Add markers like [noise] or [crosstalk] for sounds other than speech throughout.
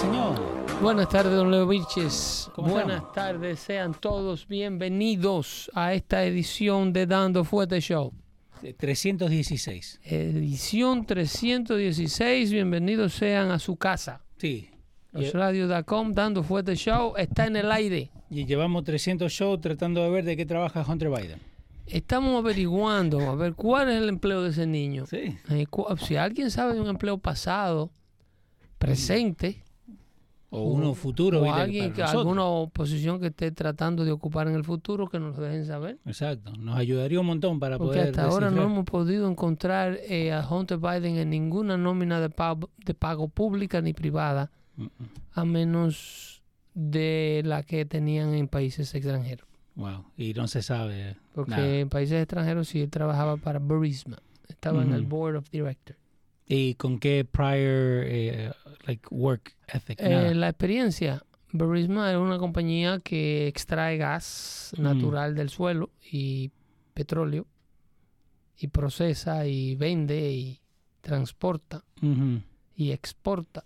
Señor? Buenas tardes, don Leo Vilches. ¿Cómo Buenas estamos? tardes, sean todos bienvenidos a esta edición de Dando Fuerte Show. Eh, 316. Edición 316, bienvenidos sean a su casa. Sí. Los Y, radios.com, Dando Fuerte Show, está en el aire. y llevamos 300 shows tratando de ver de qué trabaja Hunter Biden. Estamos averiguando a ver cuál es el empleo de ese niño. Sí. Eh, si alguien sabe de un empleo pasado, presente, O uno futuro. o alguien que alguna posición que esté tratando de ocupar en el futuro, que nos dejen saber. Exacto. Nos ayudaría un montón para Porque poder. hasta ahora no descifrar. hemos podido encontrar eh, a Hunter Biden en ninguna nómina de pago, de pago pública ni privada, Mm, mm. a menos de la que tenían en países extranjeros. Wow. Y no se sabe. Porque nada. en países extranjeros sí él trabajaba para Burisma. Estaba en el. Board of Directors. ¿Y con qué prior eh, like work ethic? Eh, la experiencia, Burisma es una compañía que extrae gas Mm. natural del suelo y petróleo y procesa y vende y transporta y exporta.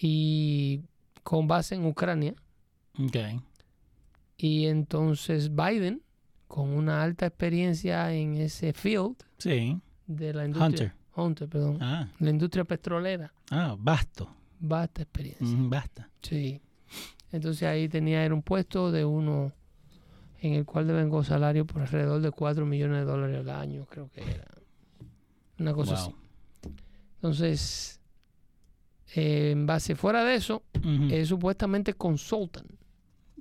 Y con base en Ucrania. Ok. Y entonces Biden, con una alta experiencia en ese field Sí. de la industria. Hunter. Hunter, perdón. Ah, La industria petrolera. ah, basto. Vasta experiencia. Mm, basta. Sí. Entonces ahí tenía era un puesto de uno en el cual devengó salario por alrededor de 4 millones de dólares al año, creo que era. Una cosa Wow. así. Entonces, eh, en base fuera de eso, es supuestamente consultan.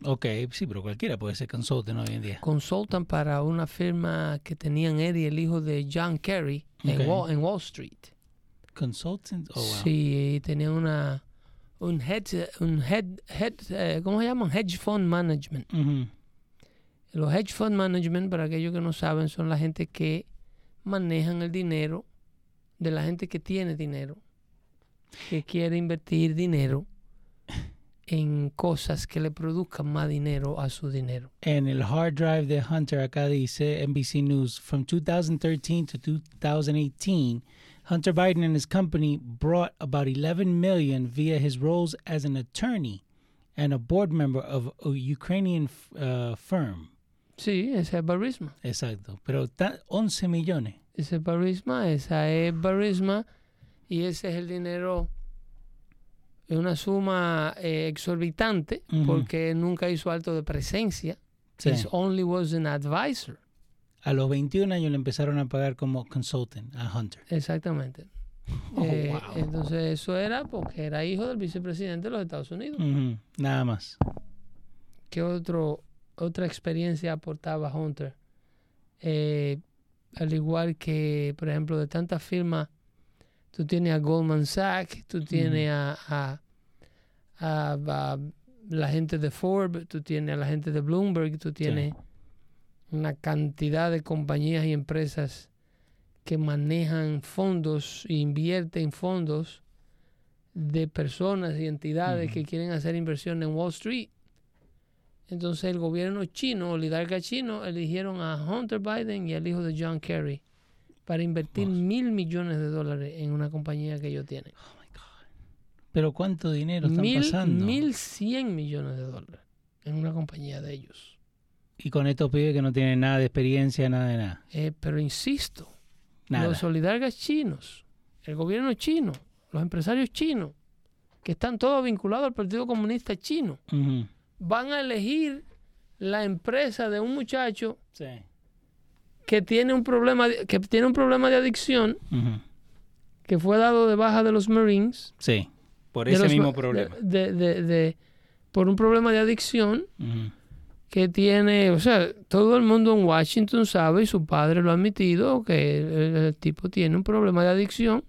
Ok, sí, pero cualquiera puede ser consultant hoy en día. Consultan para una firma que tenían él y el hijo de John Kerry en. Wall, en Wall Street. Consultant? Oh, wow. Sí, tenían una un hedge, un head, head eh, ¿cómo se llama? Hedge fund management. Los hedge fund management, para aquellos que no saben, son la gente que manejan el dinero de la gente que tiene dinero, que quiere invertir dinero en cosas que le produzcan más dinero a su dinero. En el hard drive de Hunter acá dice NBC News, from 2013 to 2018, Hunter Biden and his company brought about 11 million via his roles as an attorney and a board member of a Ukrainian uh, firm. Sí, ese es Barisma. Exacto, pero ta- 11 millones. Ese es Barisma, esa es Barisma y ese es el dinero, es una suma eh, exorbitante Ujú. porque nunca hizo alto de presencia. Sí. He only was an advisor. A los 21 años le empezaron a pagar como consultant a Hunter. Exactamente. Oh, Eh, wow. Entonces eso era porque era hijo del vicepresidente de los Estados Unidos. Nada más. ¿Qué otro, otra experiencia aportaba Hunter? Eh, al igual que, por ejemplo, de tantas firmas, tú tienes a Goldman Sachs, tú tienes a, a- a- a la gente de Forbes, tú tienes a la gente de Bloomberg, tú tienes una cantidad de compañías y empresas que manejan fondos e invierten fondos de personas y entidades que quieren hacer inversión en Wall Street. Entonces el gobierno chino, oligarca chino, eligieron a Hunter Biden y al hijo de John Kerry para invertir mil millones de dólares en una compañía que ellos tienen. Pero ¿cuánto dinero están Mil, pasando? mil cien millones de dólares en una compañía de ellos. Y con estos pibes que no tienen nada de experiencia, nada de nada. Eh, pero insisto, Nada. los oligarcas chinos, el gobierno chino, los empresarios chinos, que están todos vinculados al Partido Comunista Chino, van a elegir la empresa de un muchacho Sí. Que tiene un problema de, que tiene un problema de adicción que fue dado de baja de los Marines Sí. Por ese los mismo ma- problema. de- de- de- por un problema de adicción que tiene, o sea, todo el mundo en Washington sabe y su padre lo ha admitido que el, el tipo tiene un problema de adicción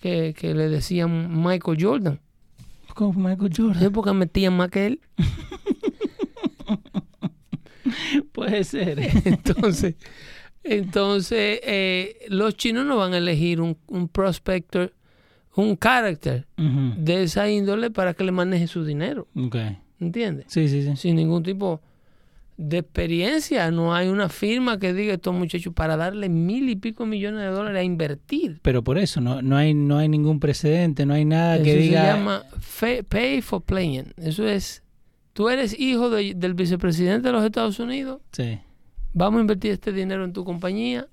que, que le decían Michael Jordan. Como Michael Jordan. ¿Es porque metían más que él? [laughs] Puede ser. [laughs] Entonces, entonces eh, los chinos no van a elegir un, un prospector, un character Ujú. de esa índole para que le maneje su dinero. ¿Entiendes? Sí, sí, sí. Sin ningún tipo de experiencia. No hay una firma que diga estos muchachos para darle mil y pico millones de dólares a invertir. Pero por eso, no, no, hay, no hay ningún precedente, no hay nada Eso que se diga... llama fe- pay for playing. Eso es, tú eres hijo de- del vicepresidente de los Estados Unidos, Sí. Vamos a invertir este dinero en tu compañía.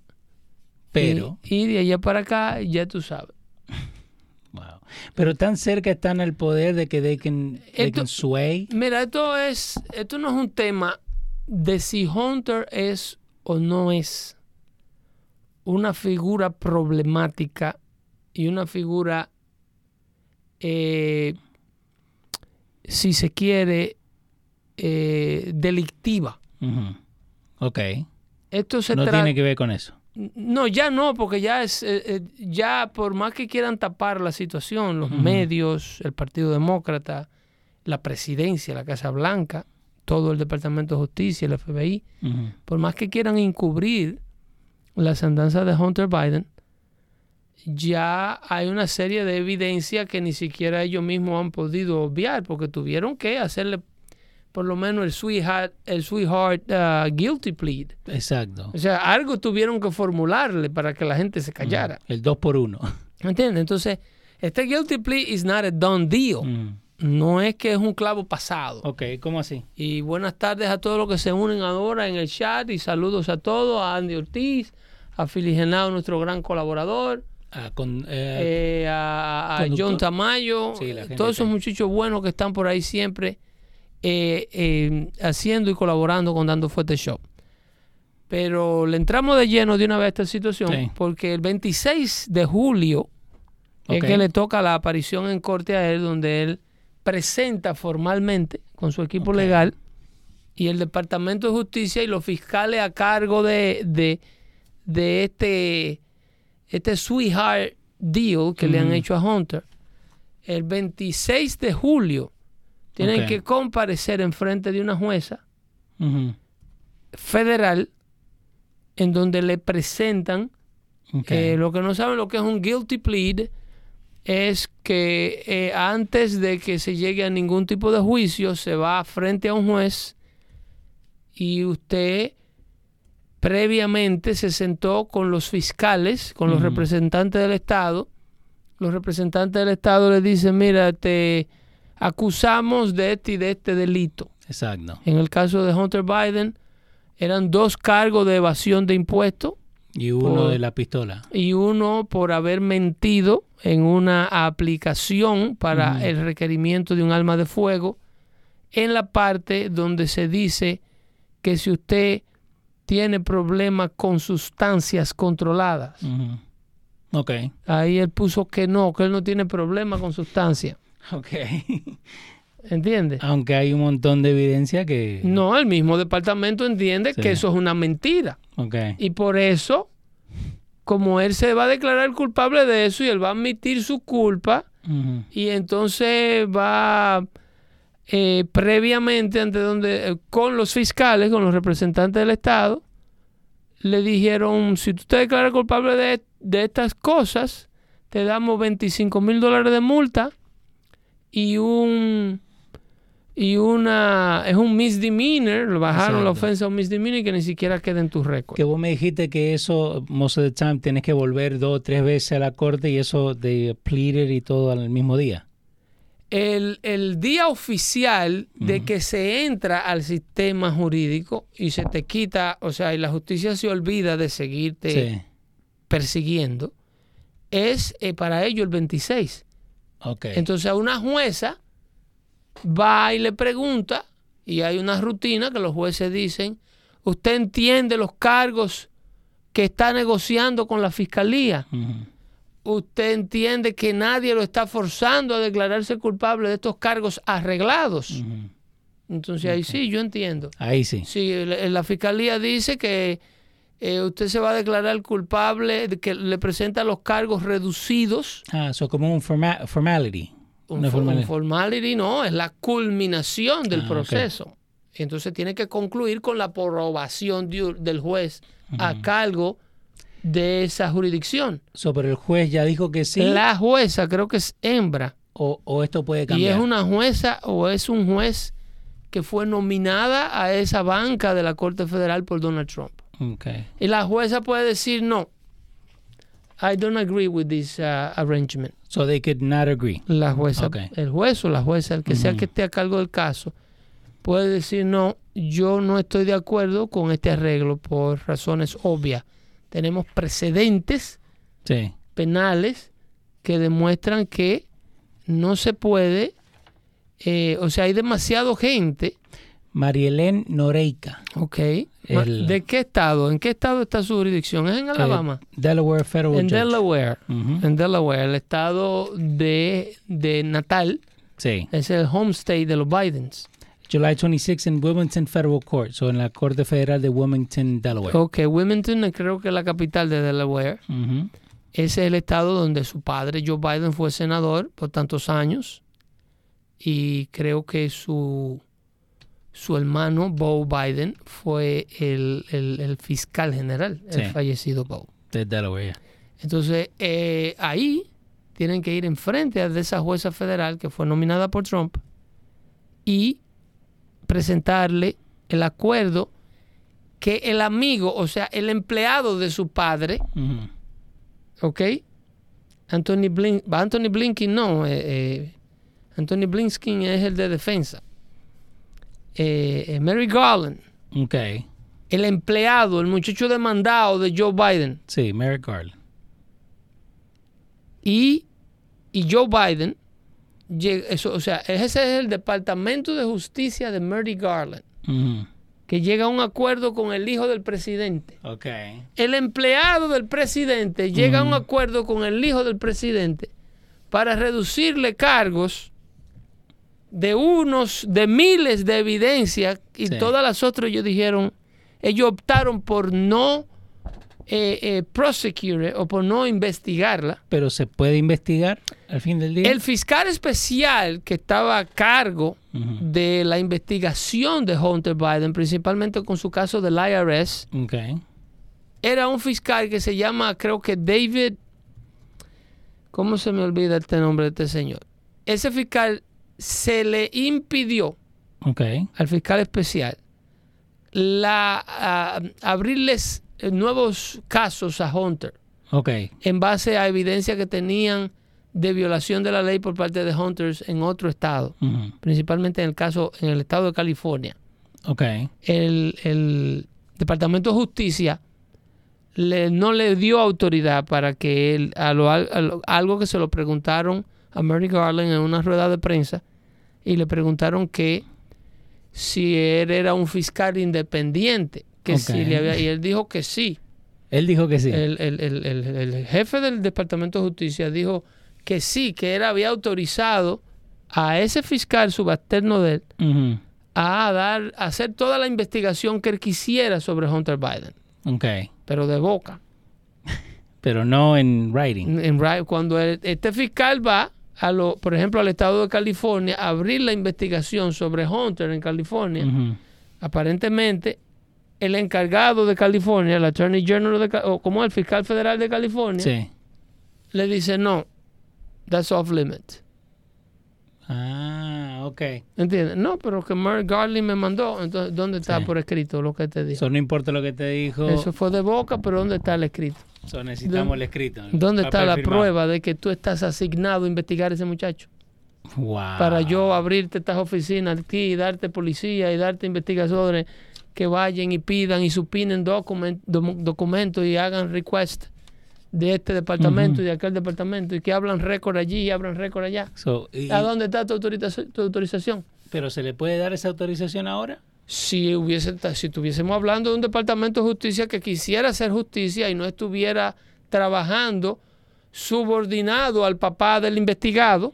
Pero, Y, y de allá para acá, ya tú sabes. [laughs] wow. Pero tan cerca están al poder de que they can, they Esto- can sway. Mira, esto es, esto no es un tema de si Hunter es o no es una figura problemática y una figura, eh, si se quiere, eh, delictiva. Ujú. Ok. Esto se No tiene que ver con eso. No, ya no, porque ya es, eh, eh, ya por más que quieran tapar la situación, los medios, el Partido Demócrata, la presidencia, la Casa Blanca, todo el Departamento de Justicia, el FBI, por más que quieran encubrir las andanzas de Hunter Biden, ya hay una serie de evidencia que ni siquiera ellos mismos han podido obviar, porque tuvieron que hacerle por lo menos el sweetheart, el sweetheart uh, guilty plea. Exacto. O sea, algo tuvieron que formularle para que la gente se callara. El 2 por 1 [laughs] ¿Entiendes? Entonces, este guilty plea is not a done deal. No es que es un clavo pasado. Ok, ¿cómo así? Y buenas tardes a todos los que se unen ahora en el chat y saludos a todos, a Andy Ortiz, a Philly Genao, nuestro gran colaborador, Ah, con, eh, eh, a, a conductor. John Tamayo, Sí, todos esos muchachos buenos que están por ahí siempre eh, eh, haciendo y colaborando con Dando Fuerte Show. Pero le entramos de lleno de una vez a esta situación Sí. porque el 26 de julio es que le toca la aparición en corte a él donde él presenta formalmente con su equipo legal y el Departamento de Justicia y los fiscales a cargo de, de, de este, este sweetheart deal que le han hecho a Hunter. El 26 de julio tienen que comparecer en frente de una jueza federal en donde le presentan eh, lo que no saben lo que es un guilty plea es que eh, antes de que se llegue a ningún tipo de juicio se va frente a un juez y usted previamente se sentó con los fiscales, con los representantes del Estado. Los representantes del Estado le dicen, mira, te acusamos de este y de este delito. Exacto. En el caso de Hunter Biden, eran dos cargos de evasión de impuestos Y uno Por- de la pistola. y uno por haber mentido en una aplicación para el requerimiento de un arma de fuego en la parte donde se dice que si usted tiene problemas con sustancias controladas, Ujú. Ok. ahí él puso que no, que él no tiene problema con sustancias. [laughs] Ok. ¿Entiendes? Aunque hay un montón de evidencia que... No, el mismo departamento entiende Sí. que eso es una mentira. Ok. Y por eso, como él se va a declarar culpable de eso y él va a admitir su culpa, y entonces va eh, previamente ante donde eh, con los fiscales, con los representantes del Estado, le dijeron, si tú te declaras culpable de, de estas cosas, te damos 25 mil dólares de multa y un y una es un misdemeanor, lo bajaron la ofensa a un misdemeanor y que ni siquiera queda en tus récords. Que vos me dijiste que eso, most of the time, tienes que volver dos o tres veces a la corte y eso de pleaded y todo al mismo día. el, el día oficial de que se entra al sistema jurídico y se te quita, o sea, y la justicia se olvida de seguirte Sí. persiguiendo, es eh, para ello el 26. Entonces a una jueza va y le pregunta, y hay una rutina que los jueces dicen, ¿usted entiende los cargos que está negociando con la fiscalía? ¿Usted entiende que nadie lo está forzando a declararse culpable de estos cargos arreglados? Entonces ahí sí, yo entiendo. Ahí sí. Sí, la fiscalía dice que eh, usted se va a declarar culpable, de que le presenta los cargos reducidos. Ah, so como un forma- formality. Un, formality no, es la culminación del Ah, proceso. Entonces tiene que concluir con la aprobación de- del juez a cargo de esa jurisdicción. So, pero el juez ya dijo que sí. La jueza creo que es hembra O, o esto puede y cambiar. es una jueza o es un juez que fue nominada a esa banca de la Corte Federal por Donald Trump. Okay. Y la jueza puede decir no. I don't agree with this uh, arrangement. So they could not agree. La jueza, el juez o la jueza, el que sea Ujú. que esté a cargo del caso, puede decir no, yo no estoy de acuerdo con este arreglo por razones obvias. Tenemos precedentes Sí. penales que demuestran que no se puede, eh, o sea, hay demasiado gente, Marielén Noreika. ¿ok? El- ¿De qué estado? ¿En qué estado está su jurisdicción? ¿Es en Alabama? Eh, Delaware Federal en Judge. Delaware. En Delaware, el estado de, de Natal, Sí. es el home state de los Bidens. July 26 en Wilmington Federal Court. So en la Corte Federal de Wilmington, Delaware. Ok, Wilmington creo que es la capital de Delaware. Ese es el estado donde su padre Joe Biden fue senador por tantos años y creo que su, su hermano Bo Biden fue el, el- el fiscal general, el fallecido Bo. De Delaware. Entonces eh, ahí tienen que ir enfrente de esa jueza federal que fue nominada por Trump y presentarle el acuerdo que el amigo, o sea, el empleado de su padre. ¿ok? Anthony, Blin Anthony Blinken no, eh, eh, Anthony Blinken es el de defensa. Eh, eh, Mary Garland, Okay. el empleado, el muchacho demandado de Joe Biden Sí, Merrick Garland. y, y Joe Biden, eso, o sea, ese es el Departamento de Justicia de Mary Garland, que llega a un acuerdo con el hijo del presidente. Okay. el empleado del presidente llega a un acuerdo con el hijo del presidente para reducirle cargos de unos, de miles de evidencias y Sí. todas las otras ellos dijeron, ellos optaron por no eh, eh, prosecute o por no investigarla. Pero se puede investigar al fin del día. El fiscal especial que estaba a cargo de la investigación de Hunter Biden, principalmente con su caso del IRS, Okay. era un fiscal que se llama, creo que David. ¿Cómo se me olvida este nombre de este señor? Ese fiscal se le impidió Okay. al fiscal especial la, abrirles eh, nuevos casos a Hunter Okay. en base a evidencia que tenían de violación de la ley por parte de Hunters en otro estado, principalmente en el caso en el estado de California. Okay. el, el Departamento de Justicia le- no le dio autoridad para que él, a lo- a lo- algo que se lo preguntaron a Mary Garland en una rueda de prensa y le preguntaron que si él era un fiscal independiente, que si le había, y él dijo que sí. Él dijo que sí. El, el- el- el- jefe del Departamento de Justicia dijo que sí, que él había autorizado a ese fiscal subalterno de él a dar, a hacer toda la investigación que él quisiera sobre Hunter Biden, Okay. pero de boca. [laughs] Pero no en writing. En ra- cuando el- este fiscal va, a lo, por ejemplo, al estado de California, abrir la investigación sobre Hunter en California, aparentemente el encargado de California, el Attorney General, de, o como el fiscal federal de California, Sí. le dice no, that's off limit. Ah, okay. ¿Entiendes? No, pero que Merrick Garland me mandó. Entonces, ¿dónde está Sí. por escrito lo que te dijo? So, no importa lo que te dijo. Eso fue de boca, pero ¿dónde está el escrito? So, necesitamos el escrito. el ¿Dónde está la firmado. prueba de que tú estás asignado a investigar a ese muchacho? Wow. para yo abrirte estas oficinas aquí y darte policía y darte investigadores que vayan y pidan y supinen document- documentos y hagan request de este departamento y de aquel departamento y que hablan récord allí y abran récord allá. So, y- ¿A dónde está tu, autorización- tu autorización? ¿Pero se le puede dar esa autorización ahora? Si hubiese, si estuviésemos hablando de un departamento de justicia que quisiera hacer justicia y no estuviera trabajando subordinado al papá del investigado.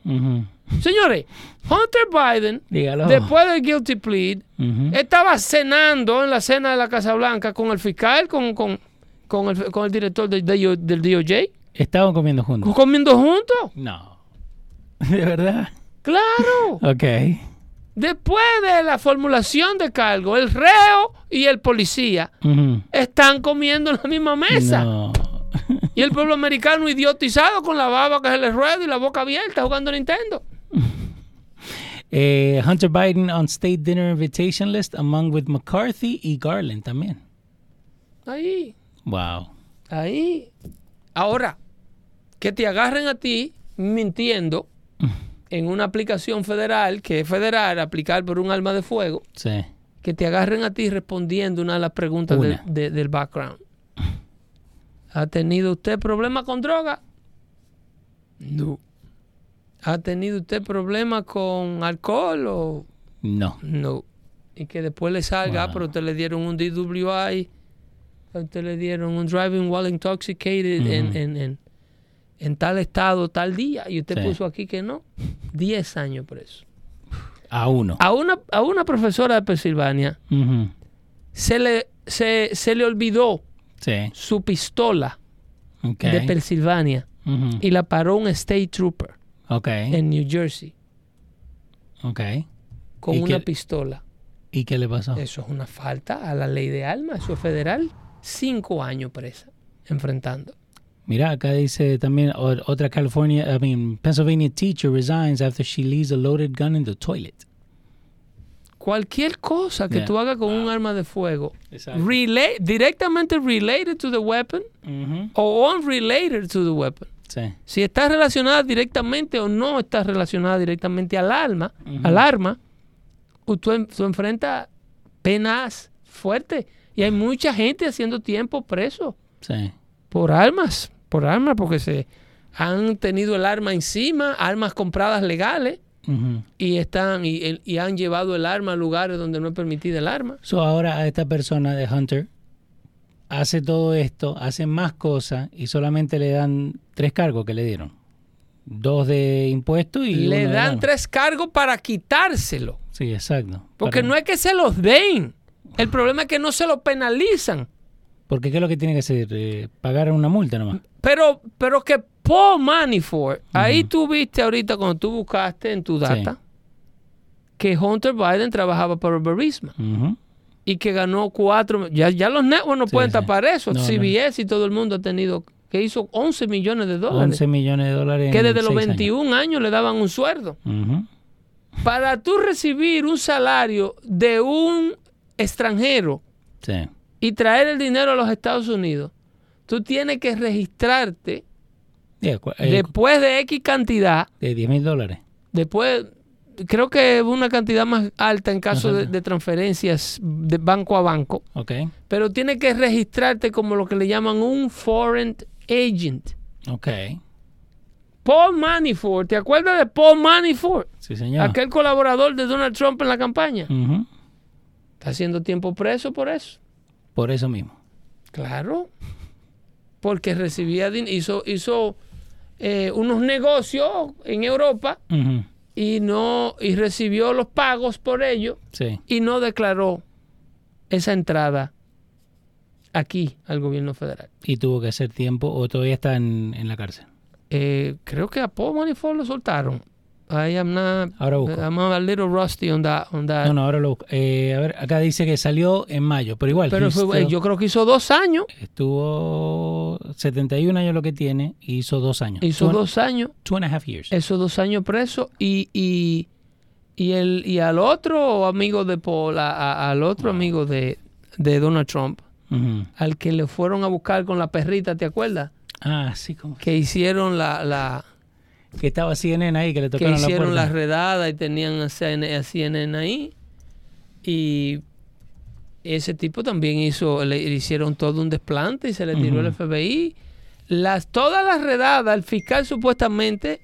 Señores, Hunter Biden, Dígalo. después del guilty plea, Ujú. estaba cenando en la cena de la Casa Blanca con el fiscal, con, con, con, el, con el director del, del DOJ, Estaban comiendo juntos. comiendo juntos. No. [laughs] ¿De verdad? Claro. Ok. Después de la formulación de cargo, el reo y el policía están comiendo en la misma mesa. No. [laughs] Y el pueblo americano idiotizado con la baba que se le rueda y la boca abierta jugando Nintendo. [laughs] Eh, Hunter Biden on state dinner invitation list among with McCarthy y Garland también. Ahí, Wow. ahí. Ahora, que te agarren a ti mintiendo [laughs] en una aplicación federal, que es federal, aplicar por un arma de fuego, Sí. que te agarren a ti respondiendo una de las preguntas de- del background. ¿Ha tenido usted problemas con droga? No. ¿Ha tenido usted problemas con alcohol o No. no? Y que después le salga, ah, Wow. pero te le dieron un DWI, te le dieron un driving while intoxicated en, Ujú. en, en, en tal estado, tal día, y usted Sí. puso aquí que no. 10 años preso. A uno. A una, a una profesora de Pensilvania se le, se, se le olvidó Sí. su pistola de Pensilvania y la paró un state trooper en New Jersey Ok. con ¿Y una qué- pistola. ¿Y qué le pasó? Eso es una falta a la ley de armas, eso es federal. Cinco años presa, enfrentando. Mira, acá dice también otra California, I mean, Pennsylvania teacher resigns after she leaves a loaded gun in the toilet. Cualquier cosa que Yeah. tú hagas con un arma de fuego, directamente related to the weapon o unrelated to the weapon. Sí. Si está relacionada directamente o no está relacionada directamente al arma, al arma, tú, tú enfrentas penas fuertes. Y hay mucha gente haciendo tiempo preso Sí. por armas, por armas, porque se han tenido el arma encima, armas compradas legales, y están y, y han llevado el arma a lugares donde no es permitida el arma. So ahora a esta persona de Hunter hace todo esto, hace más cosas y solamente le dan tres cargos que le dieron. Dos de impuestos y Le dan tres cargos para quitárselo. Sí, exacto. Porque Para- no es que se los den. El problema es que no se lo penalizan. Porque ¿qué es lo que tiene que hacer? Eh, pagar una multa nomás. Pero, pero que Paul Manafort, ahí tú viste ahorita cuando tú buscaste en tu data que Hunter Biden trabajaba para Burisma Ujú. y que ganó cuatro. Ya, ya los networks no Sí, pueden sí. tapar eso. No, no. CBS y todo el mundo ha tenido que hizo 11 millones de dólares. 11 millones de dólares. que en desde los seis años. 21 años. le daban un sueldo. Para tú recibir un salario de un extranjero Sí. Y traer el dinero a los Estados Unidos, tú tienes que registrarte Yeah, eh, después de X cantidad, de 10 mil dólares. después, creo que una cantidad más alta en caso de, transferencias de banco a banco, Ok. pero tienes que registrarte como lo que le llaman un foreign agent. Ok. Paul Manafort, ¿te acuerdas de Paul Manafort? Sí, señor. Aquel colaborador de Donald Trump en la campaña. Está haciendo tiempo preso por eso. Por eso mismo. Claro. Porque recibía hizo hizo eh, unos negocios en Europa y no y recibió los pagos por ello Sí. y no declaró esa entrada aquí al gobierno federal. Y tuvo que hacer tiempo o todavía está en, en la cárcel. Eh, creo que a Paul Manafort lo soltaron. I am not, Ahora busco. I'm a little rusty on that. On that. No, no, ahora lo busco. Eh, a ver, acá dice que salió en mayo, pero igual. Pero fue- still- yo creo que hizo dos años. Estuvo 71 años lo que tiene y hizo dos años. Hizo Two dos años. Two and a half years. esos dos años preso y, y, y, el, y al otro amigo de Paul, a- a- al otro amigo de, de Donald Trump, al que le fueron a buscar con la perrita, ¿te acuerdas? Ah, sí, como. Que hicieron la, la Que estaba CNN ahí, que le que tocaron la hicieron puerta. la redada y tenían a CNN, a CNN ahí. Y ese tipo también hizo, le, hicieron todo un desplante y se le tiró el. FBI. Las, todas las redadas, el fiscal supuestamente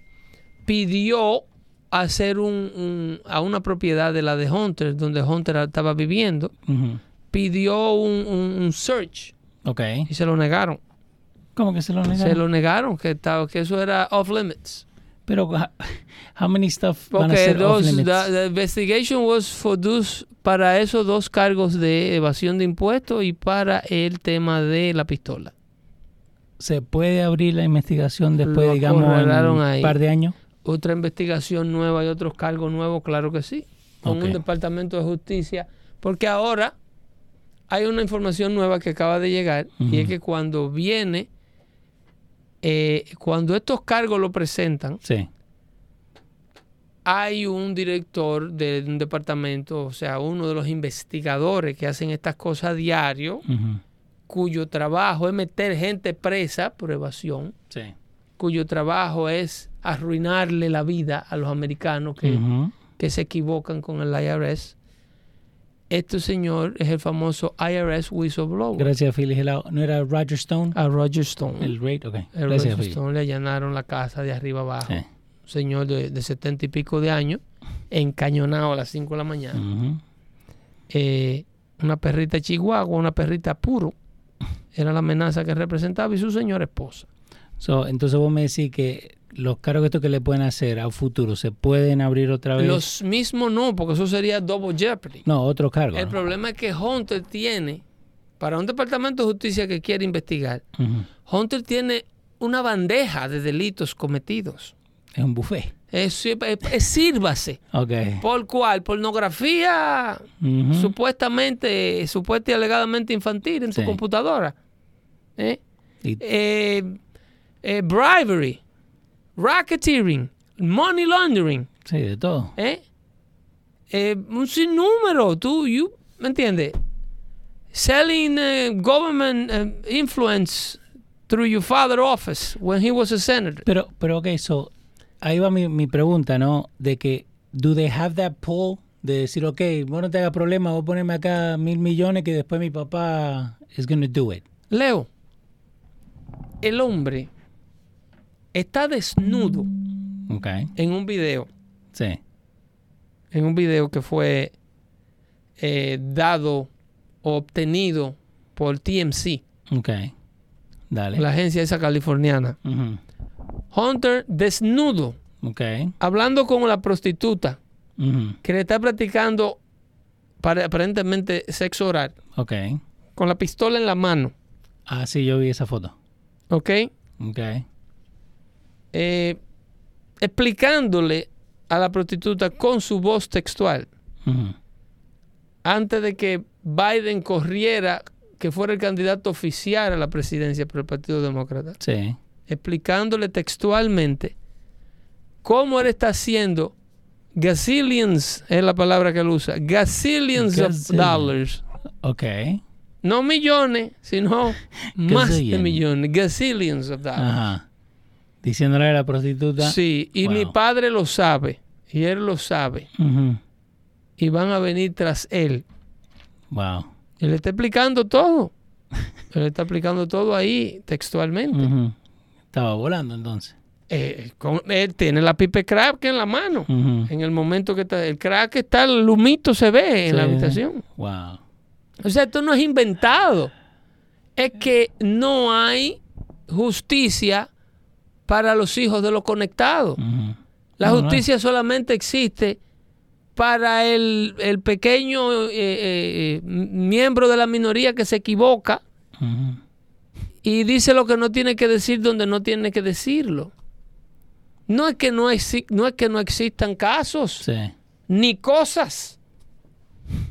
pidió hacer un, un- a una propiedad de la de Hunter, donde Hunter estaba viviendo, pidió un, un- un search Ok. y se lo negaron. ¿Cómo que se lo Se negaron? lo negaron que, estaba, que eso era off limits. Pero, [laughs] how- many stuff van a ser off those- limits? the, the investigation was for those, para esos dos cargos de evasión de impuestos y para el tema de la pistola. ¿Se puede abrir la investigación después, Lo digamos, en un ahí. par de años? Otra investigación nueva y otros cargos nuevos, claro que sí. Con Ok. un departamento de justicia. Porque ahora hay una información nueva que acaba de llegar y es que cuando viene, eh, cuando estos cargos lo presentan, Sí. hay un director de un departamento, o sea, uno de los investigadores que hacen estas cosas a diario, cuyo trabajo es meter gente presa por evasión, Sí. cuyo trabajo es arruinarle la vida a los americanos que, que se equivocan con el IRS. Este señor es el famoso IRS whistleblower. Gracias, Gelao. ¿No era Roger Stone? A Roger Stone. El rate, ok. El Gracias, Roger. Stone le allanaron la casa de arriba abajo. Un señor de, 70 y pico de años, encañonado a las 5 de la mañana. Eh, una perrita chihuahua, una perrita puro, era la amenaza que representaba y su señora esposa. So, entonces vos me decís que los cargos estos que le pueden hacer a futuro se pueden abrir otra vez. Los mismos no, porque eso sería double jeopardy. No, otros cargos. El ¿no? problema es que Hunter tiene, para un departamento de justicia que quiere investigar. Hunter tiene una bandeja de delitos cometidos. Es un buffet. Es, es- es- sírvase. ¿Por cuál? Pornografía supuestamente, supuesta y alegadamente infantil en tu Sí. computadora. ¿Eh? Y- eh, eh, bribery, racketeering, money laundering, sí, de todo. ¿eh? Eh, un sinnúmero, tú, you, ¿me entiendes? Selling eh, government eh, influence through your father office when he was a senator. Pero, pero ok, so, ahí va mi, mi pregunta, ¿no? De que, ¿do they have that pull? De decir, ok, vos no te hagas problema, voy a ponerme acá mil millones que después mi papá is going to do it. Leo, el hombre está desnudo Ok. en un video, Sí. en un video que fue eh, dado o obtenido por TMC, Ok. Dale. la agencia esa californiana. Hunter desnudo, Ok. hablando con la prostituta que le está practicando para, aparentemente sexo oral, Ok. con la pistola en la mano, Ah, sí, yo vi esa foto. ¿ok? Ok. Eh, explicándole a la prostituta con su voz textual, antes de que Biden corriera que fuera el candidato oficial a la presidencia por el Partido Demócrata, Sí. explicándole textualmente cómo él está haciendo gazillions, es la palabra que él usa, gazillions of dollars. Ok. No millones, sino [laughs] más de millones, gazillions of dollars. Ajá. Diciéndole a la prostituta. Sí, y mi padre lo sabe, y él lo sabe, y van a venir tras él. Wow. Él está explicando todo. [laughs] Él está explicando todo ahí textualmente. Estaba volando entonces. Eh, con- él tiene la pipe crack en la mano. En el momento que está, el crack está, el lumito se ve en la habitación. Wow. O sea, esto no es inventado. Es que no hay justicia para los hijos de los conectados. La No, no hay. justicia solamente existe para el, el pequeño eh, eh, eh, miembro de la minoría que se equivoca y dice lo que no tiene que decir donde no tiene que decirlo. No es que no, exi- no, es que no existan casos Sí. ni cosas.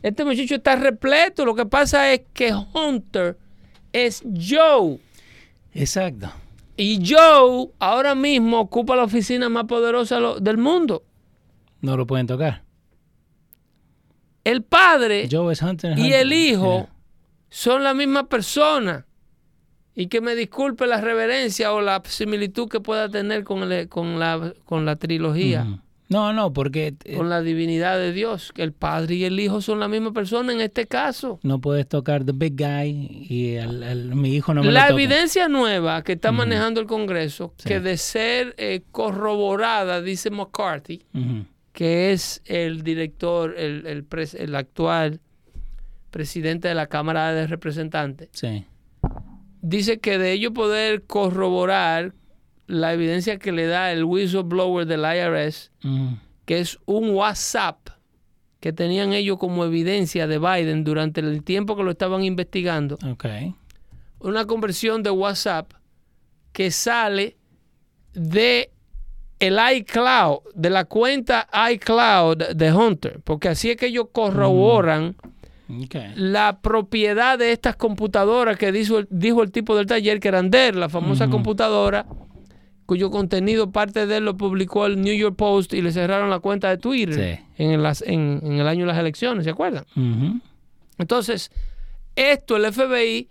Este muchacho está repleto. Lo que pasa es que Hunter es Joe. Exacto. Y Joe ahora mismo ocupa la oficina más poderosa del mundo. No lo pueden tocar. El padre Joe es Hunter. y el hijo Yeah. son la misma persona. Y que me disculpe la reverencia o la similitud que pueda tener con, el- con, la, con la trilogía. No, no, porque eh, con la divinidad de Dios, que el Padre y el Hijo son la misma persona en este caso. no puedes tocar the big guy y al- al- mi hijo no me La lo toca. evidencia nueva que está manejando el Congreso, Sí. que de ser eh, corroborada, dice McCarthy, que es el director, el, el pres- el actual presidente de la Cámara de Representantes, Sí. dice que de ello poder corroborar la evidencia que le da el whistleblower del IRS, Ujú. que es un WhatsApp que tenían ellos como evidencia de Biden durante el tiempo que lo estaban investigando, una conversión de WhatsApp que sale de el iCloud, de la cuenta iCloud de Hunter, porque así es que ellos corroboran Ok. la propiedad de estas computadoras que dijo, el- dijo el tipo del taller que eran de él, la famosa computadora cuyo contenido parte de él lo publicó el New York Post y le cerraron la cuenta de Twitter Sí. en, las- en- en el año de las elecciones, ¿se acuerdan? Entonces, esto el FBI,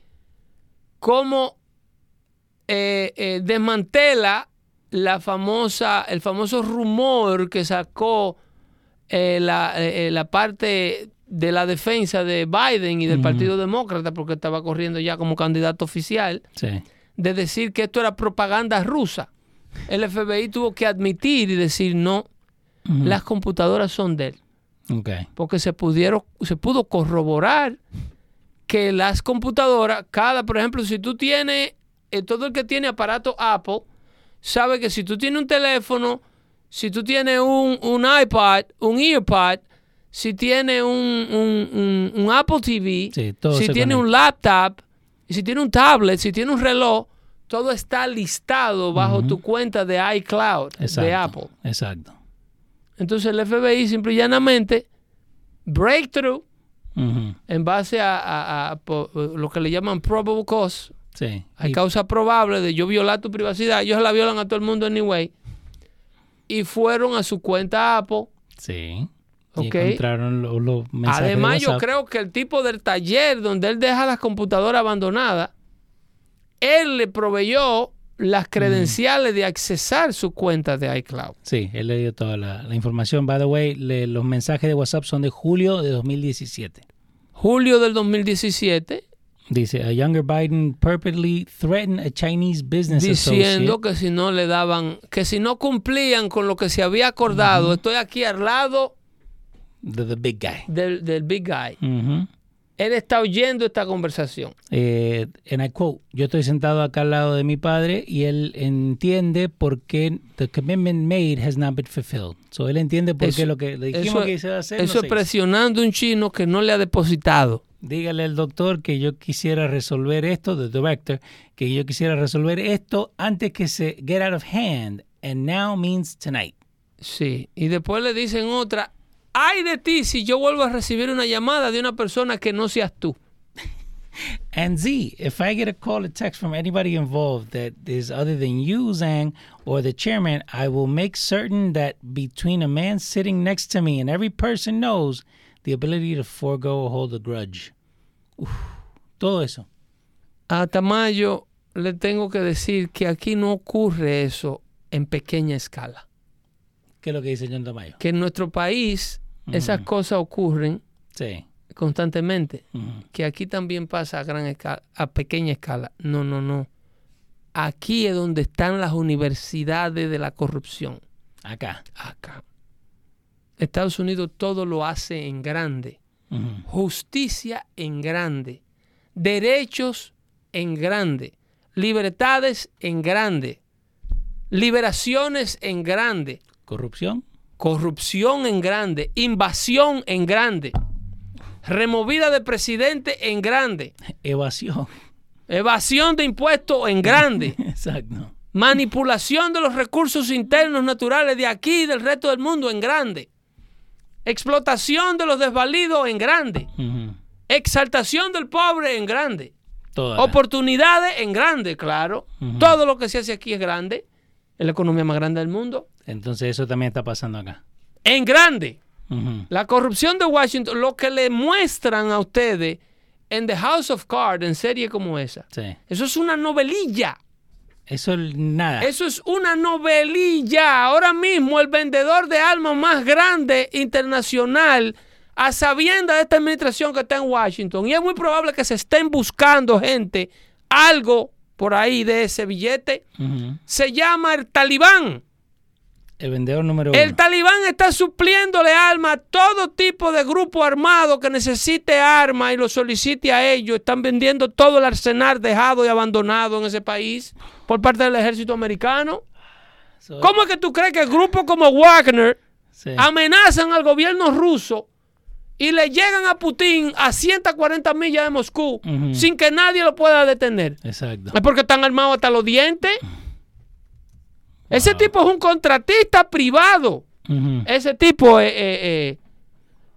como eh, eh, desmantela la famosa, el famoso rumor que sacó eh, la, eh, la parte de la defensa de Biden y del. Partido Demócrata, porque estaba corriendo ya como candidato oficial, Sí. de decir que esto era propaganda rusa. El FBI tuvo que admitir y decir no, las computadoras son de él Ok. porque se pudieron se pudo corroborar que las computadoras, cada, por ejemplo, si tú tienes, eh, todo el que tiene aparato Apple, sabe que si tú tienes un teléfono, si tú tienes un, un iPad, un EarPod, si tienes un, un- un- Apple TV, Sí, si tienes un laptop, si tienes un tablet, si tienes un reloj, todo está listado bajo tu cuenta de iCloud Exacto. de Apple. Exacto. Entonces el FBI simple y llanamente breakthrough en base a, a- a po- lo que le llaman probable cause. Sí. Hay Y- causa probable de yo violar tu privacidad. Ellos la violan a todo el mundo anyway. Y fueron a su cuenta Apple. Sí. Y Ok. encontraron lo- los mensajes de Además, yo creo que el tipo del taller donde él deja las computadoras abandonadas, él le proveyó las credenciales de accesar su cuenta de iCloud. Sí, él le dio toda la, la información. By the way, le- los mensajes de WhatsApp son de julio de 2017. Julio del 2017, Dice, a younger Biden purportedly threatened a Chinese business diciendo associate. que si no le daban, que si no cumplían con lo que se había acordado, estoy aquí al lado The, the big guy. del, del big guy. Él está oyendo esta conversación. Eh, and I quote, yo estoy sentado acá al lado de mi padre y él entiende por qué the commitment made has not been fulfilled. So él entiende por Eso- qué lo que le dijimos Eso, que se va a hacer. no eso se es presionando a un chino que no le ha depositado. Dígale al doctor que yo quisiera resolver esto, the director, que yo quisiera resolver esto antes que se get out of hand. And now means tonight. Sí. Y después le dicen otra, ay de ti si yo vuelvo a recibir una llamada de una persona que no seas tú. And Z, if I get a call or text from anybody involved that is other than you, Zhang, or the chairman, I will make certain that between a man sitting next to me and every person knows the ability to forego or hold a grudge. Uf, todo eso. A Tamayo le tengo que decir que aquí no ocurre eso en pequeña escala. ¿Qué es lo que dice John Tamayo? Que en nuestro país esas cosas ocurren Sí. constantemente. Que aquí también pasa a gran escala, a pequeña escala. No, no, no. Aquí es donde están las universidades de la corrupción. Acá. Acá. Estados Unidos todo lo hace en grande. Justicia en grande. Derechos en grande. Libertades en grande. Liberaciones en grande. Corrupción. Corrupción en grande. Invasión en grande. Removida de presidente en grande. Evasión. Evasión de impuestos en grande. [laughs] Exacto. Manipulación de los recursos internos naturales de aquí y del resto del mundo en grande. Explotación de los desvalidos en grande. Exaltación del pobre en grande. Oportunidades en grande, claro. Todo lo que se hace aquí es grande. Es la economía más grande del mundo. Entonces eso también está pasando acá. En grande. La corrupción de Washington, lo que le muestran a ustedes en The House of Cards, en serie como esa. Sí. Eso es una novelilla. Eso es nada. Eso es una novelilla. Ahora mismo el vendedor de armas más grande internacional a sabienda de esta administración que está en Washington. Y es muy probable que se estén buscando gente, algo por ahí de ese billete. Se llama el talibán. El vendedor número El uno. talibán está supliéndole armas a todo tipo de grupo armado que necesite armas y lo solicite a ellos. Están vendiendo todo el arsenal dejado y abandonado en ese país por parte del ejército americano. So- ¿Cómo es que tú crees que grupos como Wagner Sí. amenazan al gobierno ruso y le llegan a Putin a 140 millas de Moscú sin que nadie lo pueda detener? Exacto. Es porque están armados hasta los dientes. Ese tipo es un contratista privado. Ese tipo, eh, eh, eh,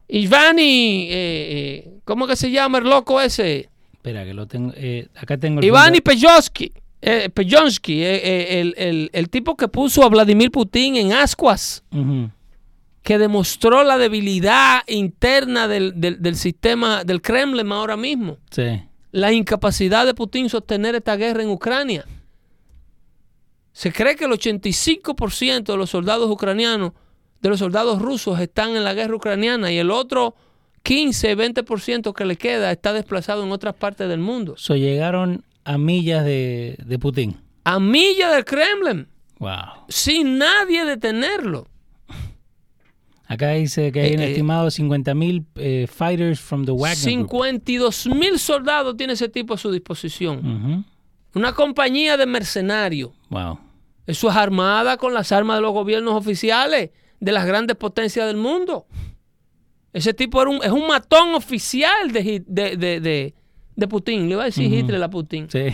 Ivani, eh, eh, ¿cómo que se llama el loco ese? Espera, que lo tengo. eh, acá tengo el. Ivani Pejonsky, eh, Pejonsky, eh, eh, el, el- el tipo que puso a Vladimir Putin en ascuas, Ujú. Que demostró la debilidad interna del, del- del sistema del Kremlin ahora mismo, Sí. la incapacidad de Putin sostener esta guerra en Ucrania. Se cree que el 85% de los soldados ucranianos, de los soldados rusos, están en la guerra ucraniana y el otro 15, 20% que le queda está desplazado en otras partes del mundo. So llegaron a millas de, de Putin. A milla del Kremlin, Wow. sin nadie detenerlo. Acá dice que hay un Eh, eh, estimado 50 mil fighters from the Wagner Group. 52 mil soldados tiene ese tipo a su disposición. Una compañía de mercenarios. Wow. Eso es armada con las armas de los gobiernos oficiales de las grandes potencias del mundo. Ese tipo era un, es un matón oficial de, de, de, de- de Putin. Le iba a decir. Hitler a Putin. Sí.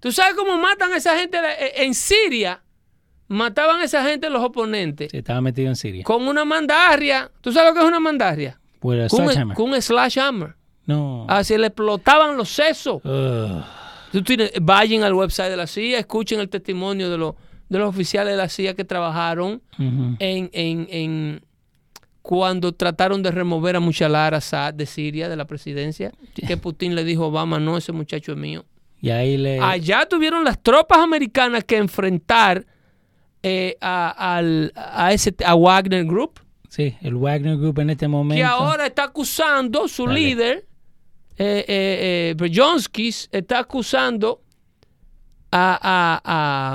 ¿Tú sabes cómo matan a esa gente Eh, en Siria? Mataban a esa gente los oponentes estaba metido en Siria. con una mandarria. ¿Tú sabes lo que es una mandarria? Con un, sledgehammer. con un slash hammer. No. Así le explotaban los sesos. Vayan al website de la CIA, escuchen el testimonio de, los de los oficiales de la CIA que trabajaron en, en- en- cuando trataron de remover a Mushalar Assad de Siria, de la presidencia, que Putin le dijo a Obama, no, ese muchacho es mío. Y ahí le. Allá tuvieron las tropas americanas que enfrentar eh, a, al- a ese, a Wagner Group, Sí, el Wagner Group en este momento. que ahora está acusando, su Dale. líder, eh, eh, eh, Brzezinski, está acusando a, a,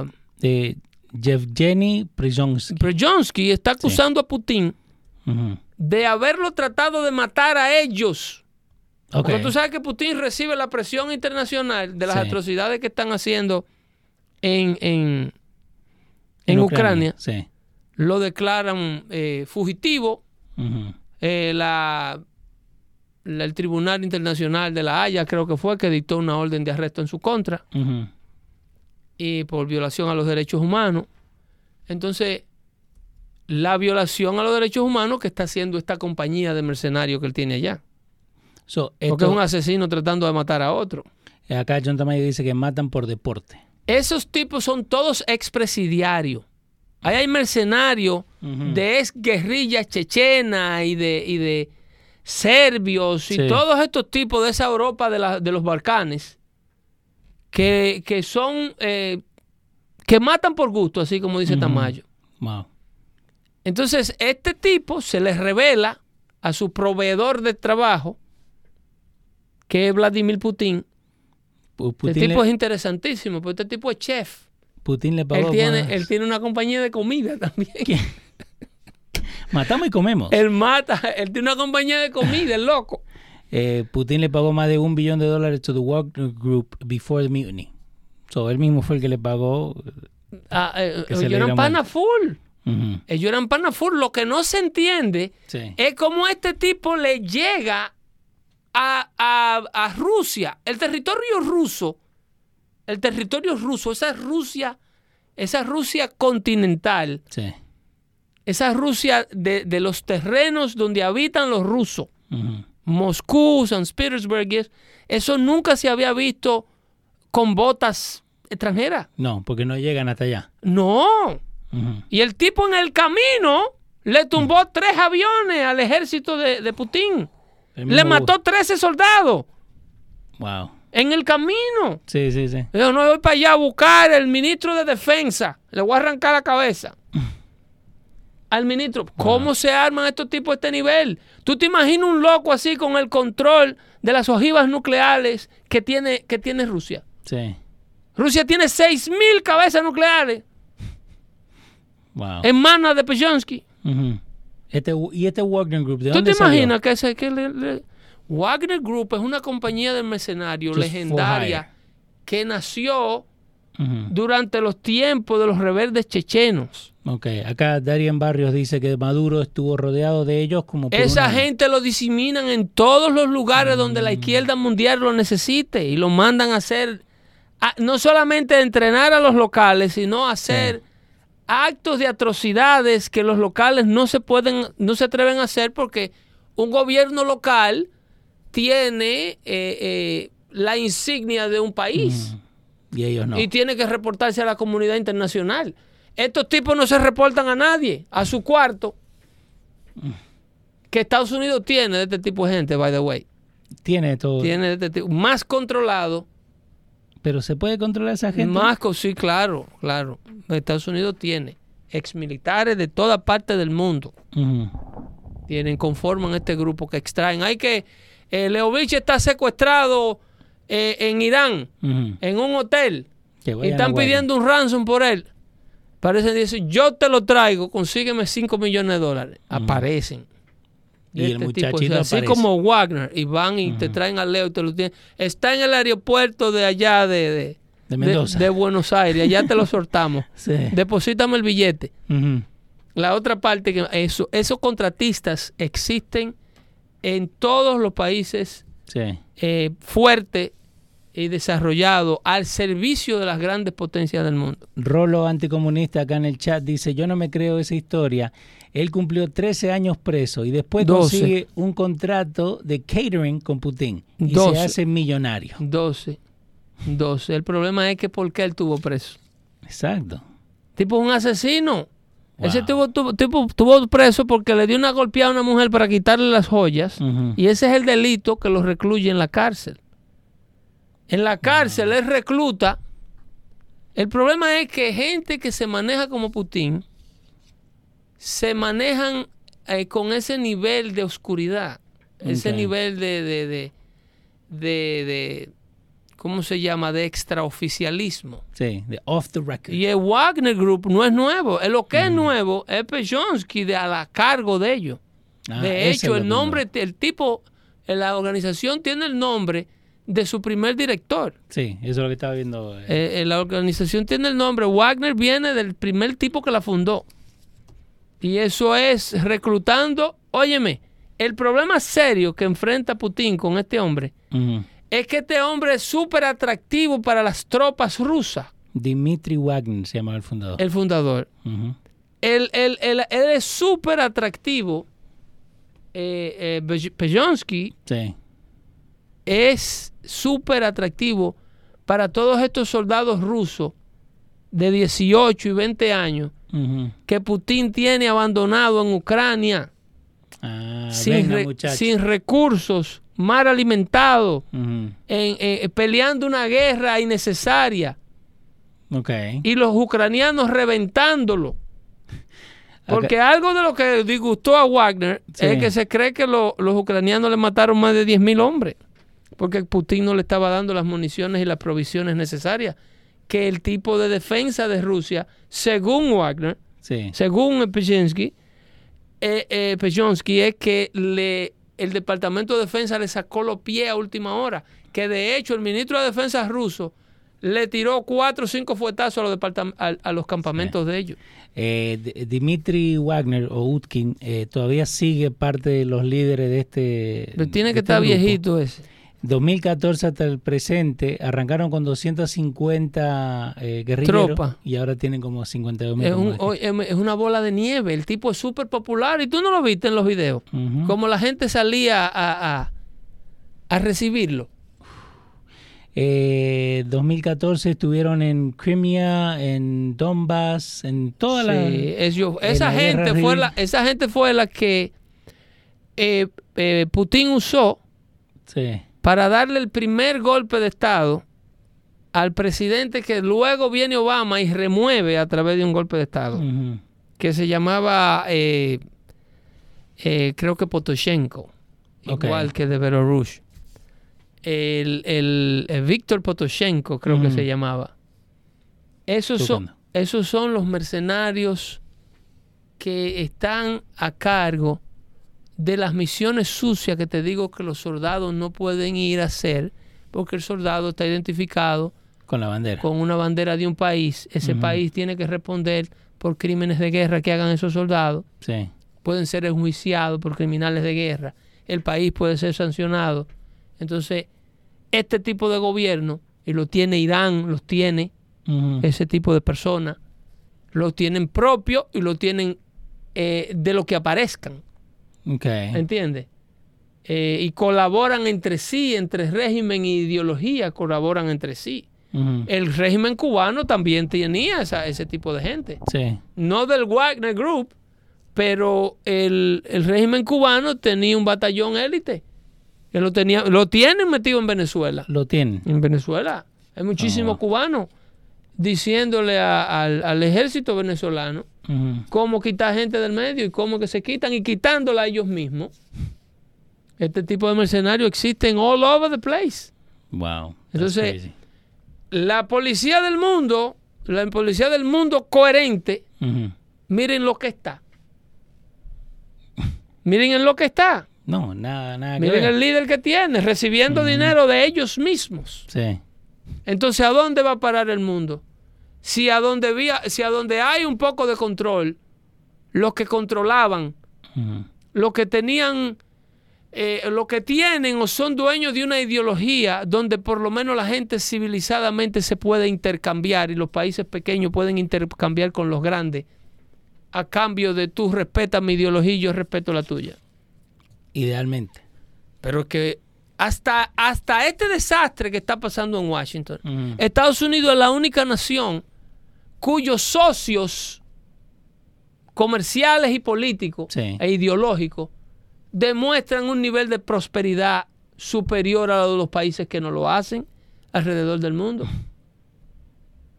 a De Yevgeny Prigozhin. Brzezinski está acusando a Putin de haberlo tratado de matar a ellos. Ok. Porque tú sabes que Putin recibe la presión internacional de las Sí. atrocidades que están haciendo en, en, en Ucrania. Sí. Lo declaran eh, fugitivo. Eh, la, la- el Tribunal Internacional de la Haya creo que fue que dictó una orden de arresto en su contra y por violación a los derechos humanos. Entonces, la violación a los derechos humanos que está haciendo esta compañía de mercenarios que él tiene allá. So, Porque esto- es un asesino tratando de matar a otro. acá John Tamayo dice que matan por deporte. Esos tipos son todos expresidiarios. Ahí hay mercenarios de ex guerrillas chechenas y de, y de serbios y todos estos tipos de esa Europa de, la- de los Balcanes que, que son eh, que matan por gusto, así como dice. Tamayo. Wow. Entonces, este tipo se les revela a su proveedor de trabajo, que es Vladimir Putin. El Putin, tipo es interesantísimo, porque este tipo es chef. Putin le Él pagó tiene, más. él tiene una compañía de comida [laughs] también. Matamos y comemos. Él mata, él tiene una compañía de comida, el loco. Eh, Putin le pagó más de un billón de dólares to the Wagner Group before the mutiny. So, él mismo fue el que le pagó. Ah, eh, ellos eran pana full. Ellos eran pana full. Lo que no se entiende Sí. es cómo este tipo le llega a, a- a Rusia. El territorio ruso, el territorio ruso, esa Rusia, esa Rusia continental, Sí. esa Rusia de, de los terrenos donde habitan los rusos. Moscú, San Petersburg, eso nunca se había visto con botas extranjeras. No, porque no llegan hasta allá. No. Y el tipo en el camino le tumbó tres aviones al ejército de, de Putin. El Le mató 13 soldados. Wow. en el camino. Sí, sí, sí. Yo no voy para allá a buscar al ministro de defensa. Le voy a arrancar la cabeza. [laughs] Al ministro. ¿Cómo se arman estos tipos a este nivel? ¿Tú te imaginas un loco así con el control de las ojivas nucleares que tiene, que tiene Rusia? Sí. Rusia tiene 6.000 cabezas nucleares Wow. en manos de Pejonsky. Ujú. Este, y este Wagner Group, ¿de ¿Tú dónde te salió? imaginas que, ese, que le- le- Wagner Group es una compañía de mercenarios Just legendaria que nació durante los tiempos de los rebeldes chechenos? Ok, acá Darien Barrios dice que Maduro estuvo rodeado de ellos como por Esa gente lo diseminan en todos los lugares donde Mm. la izquierda mundial lo necesite y lo mandan a hacer, a- no solamente a entrenar a los locales, sino a hacer actos de atrocidades que los locales no se pueden, no se atreven a hacer porque un gobierno local tiene eh, eh, la insignia de un país Y ellos no. y tiene que reportarse a la comunidad internacional. Estos tipos no se reportan a nadie, a su cuarto. Que Estados Unidos tiene de este tipo de gente, by the way. Tiene todo. Tiene de este tipo, más controlado, Pero se puede controlar a esa gente. más sí, claro, claro. Estados Unidos tiene exmilitares de toda parte del mundo. Ujú. Tienen, conforman este grupo que extraen. Hay que, eh, Leovich está secuestrado eh, en Irán, en un hotel. Y están pidiendo un ransom por él. Aparecen y dicen, yo te lo traigo, consígueme 5 millones de dólares. Aparecen. Y el Este muchachito tipo, o sea, así como Wagner, y van y te traen al Leo y te lo tienen. Está en el aeropuerto de allá de, de, De Mendoza. de Buenos Aires, allá te lo [laughs] soltamos. Sí. Deposítame el billete. La otra parte, que eso, esos contratistas existen en todos los países Sí. eh, fuertes y desarrollados al servicio de las grandes potencias del mundo. Rolo anticomunista acá en el chat dice, yo no me creo esa historia. Él cumplió 13 años preso y después 12. consigue un contrato de catering con Putin y 12. se hace millonario. 12. 12. El problema es que ¿por qué él tuvo preso? Exacto. Tipo un asesino. Wow. Ese tipo, tuvo- tipo tuvo preso porque le dio una golpeada a una mujer para quitarle las joyas. Y ese es el delito que lo recluye en la cárcel. En la cárcel él recluta. El problema es que gente que se maneja como Putin se manejan eh, con ese nivel de oscuridad, ese nivel de, de, de, de- ¿cómo se llama? De extraoficialismo. Sí, de off the record. Y el Wagner Group no es nuevo. Lo que es nuevo es Pejonsky de a la cargo de ellos. Ah, De hecho, el nombre, el tipo, la organización tiene el nombre de su primer director. Sí, eso es lo que estaba viendo. Eh, eh, la organización tiene el nombre. Wagner viene del primer tipo que la fundó. Y eso es reclutando. Óyeme, el problema serio que enfrenta Putin con este hombre es que este hombre es súper atractivo para las tropas rusas, Dmitry Wagner se llama el fundador. el fundador. Él, él- él- él es súper atractivo. Eh, eh, Pej- Pejonsky Sí. es súper atractivo para todos estos soldados rusos de 18 y 20 años Que Putin tiene abandonado en Ucrania Ah, sin, venga, re- muchacho. sin recursos, mal alimentados, Ujú. en- eh, peleando una guerra innecesaria y los ucranianos reventándolo. [laughs] Porque algo de lo que disgustó a Wagner Sí. es que se cree que lo- los ucranianos le mataron más de 10.000 hombres. Porque Putin no le estaba dando las municiones y las provisiones necesarias. Que el tipo de defensa de Rusia, según Wagner, Sí. según Pejensky, eh, eh, Pejonsky, es que le, el Departamento de Defensa le sacó los pies a última hora. Que de hecho el ministro de Defensa ruso le tiró cuatro o cinco fuetazos a los, a, a los campamentos de ellos. Eh, D- Dmitry Wagner o Utkin eh, todavía sigue parte de los líderes de este. Pero tiene de que este estar grupo. viejito ese. 2014 hasta el presente arrancaron con 250 eh, guerrilleros Tropa. y ahora tienen como 52 mil. Es, un- oye, em, es una bola de nieve. El tipo es súper popular y tú no lo viste en los videos. Como la gente salía a, a, a recibirlo. Eh, 2014 estuvieron en Crimea, en Donbass, en toda la. Sí, es yo- en esa la guerra gente fue la, esa gente fue la que eh, eh, Putin usó Sí. Para darle el primer golpe de Estado al presidente que luego viene Obama y remueve a través de un golpe de Estado, que se llamaba, eh, eh, creo que Potoshenko, igual que de Belarus. El, el- el Víctor Potoshenko, creo que se llamaba. Esos son, esos son los mercenarios que están a cargo de las misiones sucias que te digo que los soldados no pueden ir a hacer porque el soldado está identificado Con la bandera. con una bandera de un país. Ese país tiene que responder por crímenes de guerra que hagan esos soldados. Sí. Pueden ser enjuiciados por criminales de guerra. El país puede ser sancionado. Entonces, este tipo de gobierno, y lo tiene Irán, los tiene, ese tipo de personas, lo tienen propio y lo tienen eh, de lo que aparezcan. Ok. ¿Entiendes? Eh, y colaboran entre sí, entre régimen e ideología, colaboran entre sí. El régimen cubano también tenía esa- ese tipo de gente. Sí. No del Wagner Group, pero el, el régimen cubano tenía un batallón élite. Que lo, tenía, lo tienen metido en Venezuela. Lo tienen. En Venezuela hay muchísimos Ah. cubanos diciéndole a- al, al ejército venezolano Cómo quitar gente del medio y cómo que se quitan y quitándola a ellos mismos. Este tipo de mercenarios existen all over the place. Wow. Entonces- crazy. La policía del mundo, la policía del mundo coherente, miren lo que está. Miren en lo que está. No, nada, nada Miren el líder que tiene, recibiendo dinero de ellos mismos. Sí. Entonces, ¿a dónde va a parar el mundo? Si a donde, vía- si a donde hay un poco de control, los que controlaban, Ujú. los que tenían, eh, los que tienen o son dueños de una ideología donde por lo menos la gente civilizadamente se puede intercambiar y los países pequeños pueden intercambiar con los grandes a cambio de tú respetas mi ideología y yo respeto la tuya. Idealmente. Pero que hasta, hasta este desastre que está pasando en Washington, Ujú. Estados Unidos es la única nación cuyos socios comerciales y políticos Sí. e ideológicos demuestran un nivel de prosperidad superior a lo de los países que no lo hacen alrededor del mundo.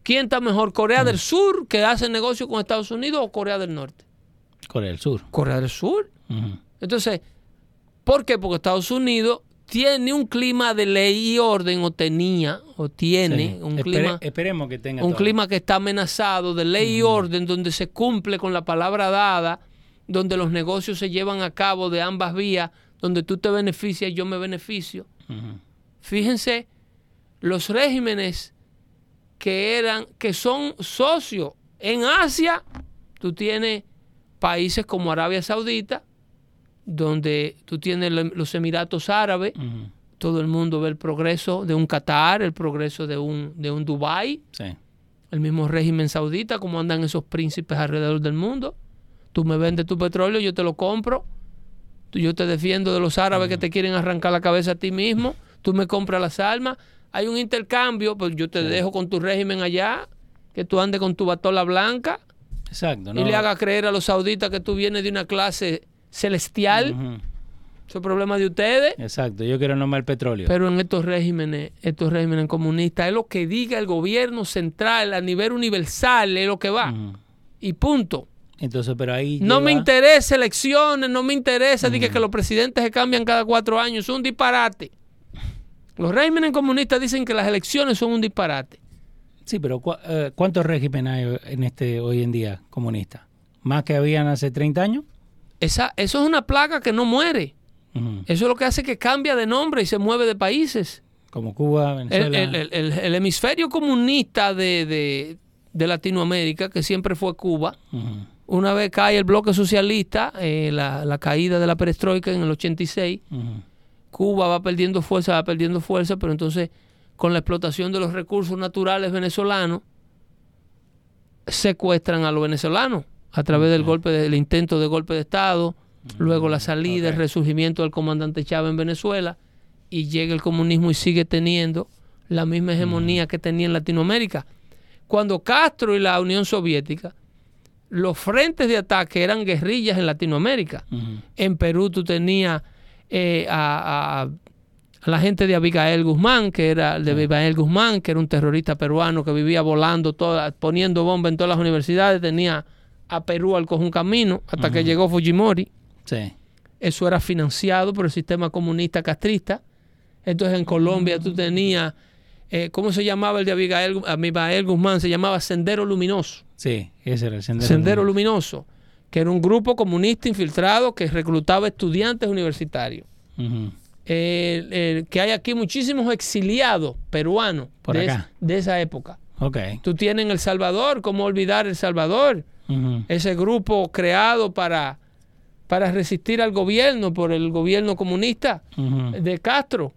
¿Quién está mejor? ¿Corea del Sur, que hace negocio con Estados Unidos, o Corea del Norte? Corea del Sur. Corea del Sur. Entonces, ¿por qué? Porque Estados Unidos tiene un clima de ley y orden, o tenía, o tiene Sí. un Espere- clima esperemos que tenga un todo. clima que está amenazado de ley y orden, donde se cumple con la palabra dada, donde los negocios se llevan a cabo de ambas vías, donde tú te beneficias y yo me beneficio. Fíjense los regímenes que eran, que son socios. En Asia, tú tienes países como Arabia Saudita, donde tú tienes lo- los Emiratos Árabes, todo el mundo ve el progreso de un Qatar, el progreso de un, de un Dubái, Sí. el mismo régimen saudita, como andan esos príncipes alrededor del mundo. Tú me vendes tu petróleo, yo te lo compro. Tú- Yo te defiendo de los árabes que te quieren arrancar la cabeza a ti mismo. Tú me compras las armas. Hay un intercambio, pues yo te dejo con tu régimen allá, que tú andes con tu batola blanca Exacto. y ¿no? le hagas creer a los sauditas que tú vienes de una clase celestial. Ujú. Eso es problema de ustedes. Exacto. Yo quiero el petróleo. Pero en estos regímenes, estos regímenes comunistas, es lo que diga el gobierno central a nivel universal, es lo que va. Y punto. Entonces, pero ahí. No me interesa elecciones, no me interesa que, que los presidentes se cambian cada cuatro años, es un disparate. Los regímenes comunistas dicen que las elecciones son un disparate. Sí, pero ¿cu- eh, ¿cuántos regímenes hay en este hoy en día comunista? ¿Más que habían hace 30 años? Esa, eso es una plaga que no muere. Eso es lo que hace que cambia de nombre y se mueve de países. Como Cuba, El, Venezuela. el- el- el- el hemisferio comunista de, de- de Latinoamérica, que siempre fue Cuba, una vez cae el bloque socialista, eh, la, la caída de la perestroika en el 86, Ujú. Cuba va perdiendo fuerza, va perdiendo fuerza, pero entonces con la explotación de los recursos naturales venezolanos, secuestran a los venezolanos a través del golpe del intento de golpe de Estado, luego la salida, el ok. resurgimiento del comandante Chávez en Venezuela, y llega el comunismo y sigue teniendo la misma hegemonía que tenía en Latinoamérica. Cuando Castro y la Unión Soviética, los frentes de ataque eran guerrillas en Latinoamérica. En Perú tú tenías eh, a, a- a la gente de Abigail Guzmán, que era de Abigail Guzmán, que era un terrorista peruano que vivía volando, toda, poniendo bomba en todas las universidades, tenía a Perú al un camino hasta que llegó Fujimori. Sí. Eso era financiado por el sistema comunista castrista. Entonces en Colombia tú tenías, eh, ¿cómo se llamaba el de Abigail, Abigail Guzmán? Se llamaba Sendero Luminoso. Sí, ese era el sendero. Sendero Luminoso, que era un grupo comunista infiltrado que reclutaba estudiantes universitarios. Eh, eh, que hay aquí muchísimos exiliados peruanos Por de, acá. es- de esa época. Ok. Tú tienes en El Salvador, ¿cómo olvidar El Salvador? Ese grupo creado para, para resistir al gobierno por el gobierno comunista de Castro,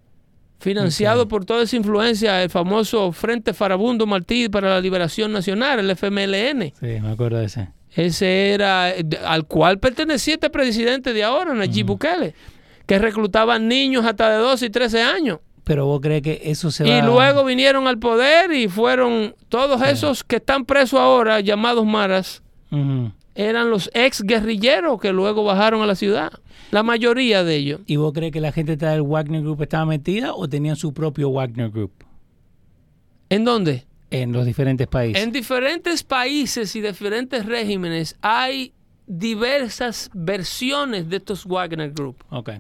financiado por toda esa influencia, el famoso Frente Farabundo Martí para la Liberación Nacional, el FMLN. Sí, me acuerdo de ese. Ese era al cual pertenecía este presidente de ahora, Nayib Bukele, que reclutaban niños hasta de 12 y 13 años. Pero vos crees que eso se va Y luego vinieron al poder y fueron todos esos que están presos ahora, llamados maras, Eran los ex guerrilleros que luego bajaron a la ciudad. La mayoría de ellos. ¿Y vos crees que la gente del Wagner Group estaba metida o tenían su propio Wagner Group ¿En dónde? en los diferentes países? En diferentes países y diferentes regímenes hay diversas versiones de estos Wagner Group. Ok.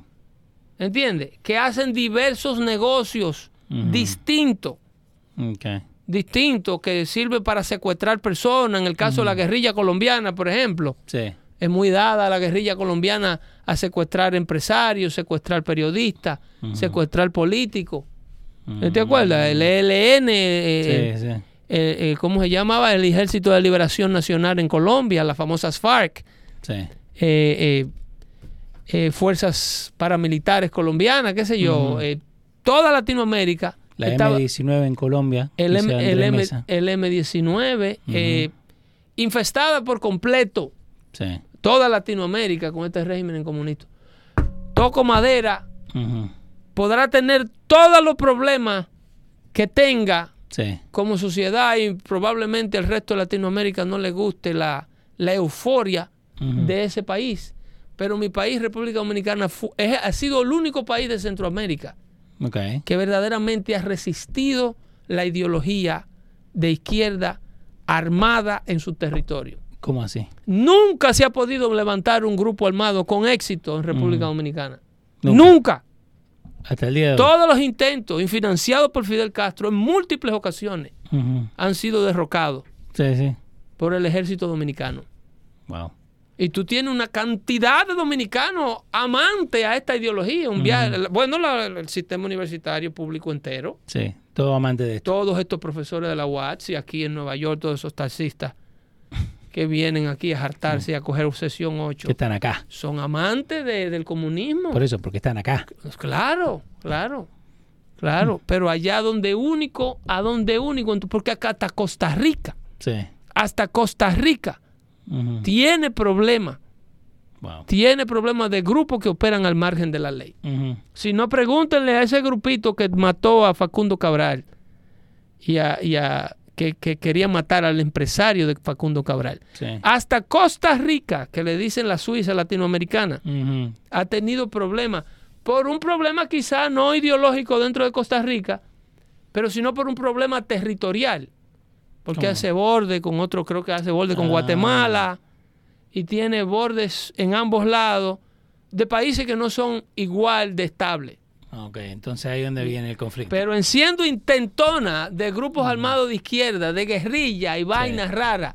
¿Entiendes? Que hacen diversos negocios distintos. Ok. Distintos que sirven para secuestrar personas. En el caso de la guerrilla colombiana, por ejemplo. Sí. Es muy dada la guerrilla colombiana a secuestrar empresarios, secuestrar periodistas, secuestrar políticos. ¿Te acuerdas? El ELN, eh, Sí, sí. eh, eh, ¿cómo se llamaba? El Ejército de Liberación Nacional en Colombia, las famosas FARC, Sí. eh, eh, eh, fuerzas paramilitares colombianas, qué sé yo, eh, toda Latinoamérica. La estaba- M19 en Colombia. el, dice M, Andrés el, M, Mesa. el M19, eh, infestada por completo Sí. toda Latinoamérica con este régimen comunista. Toco madera, podrá tener todos los problemas que tenga Sí. como sociedad y probablemente al resto de Latinoamérica no le guste la, la euforia de ese país. Pero mi país, República Dominicana, es- ha sido el único país de Centroamérica Que verdaderamente ha resistido la ideología de izquierda armada en su territorio. ¿Cómo así? Nunca se ha podido levantar un grupo armado con éxito en República Dominicana. Nunca. Nunca. Hasta el día de hoy. Todos los intentos, financiados por Fidel Castro en múltiples ocasiones, han sido derrocados Sí, sí. por el ejército dominicano. Wow. Y tú tienes una cantidad de dominicanos amantes a esta ideología. Un viaje, bueno, la- el sistema universitario público entero, Sí. Todo amante de esto. todos estos profesores de la UATS y aquí en Nueva York, todos esos taxistas que vienen aquí a hartarse y a coger sesión 8. Que están acá. son amantes de- del comunismo. Por eso, porque están acá. Pues claro, claro, claro. Pero allá donde único, a donde único, porque acá hasta Costa Rica, Sí. hasta Costa Rica Tiene problemas, Wow. tiene problemas de grupos que operan al margen de la ley. Si no, pregúntenle a ese grupito que mató a Facundo Cabral y a, y a- que, que quería matar al empresario de Facundo Cabral. Sí. Hasta Costa Rica, que le dicen la Suiza latinoamericana, ha tenido problemas. Por un problema quizá no ideológico dentro de Costa Rica, pero sino por un problema territorial. Porque ¿Cómo? hace borde con otro, creo que hace borde con Ah. Guatemala y tiene bordes en ambos lados de países que no son igual de estables. Ok, entonces ahí es donde viene el conflicto. Pero en siendo intentona de grupos armados de izquierda, de guerrilla y vainas raras,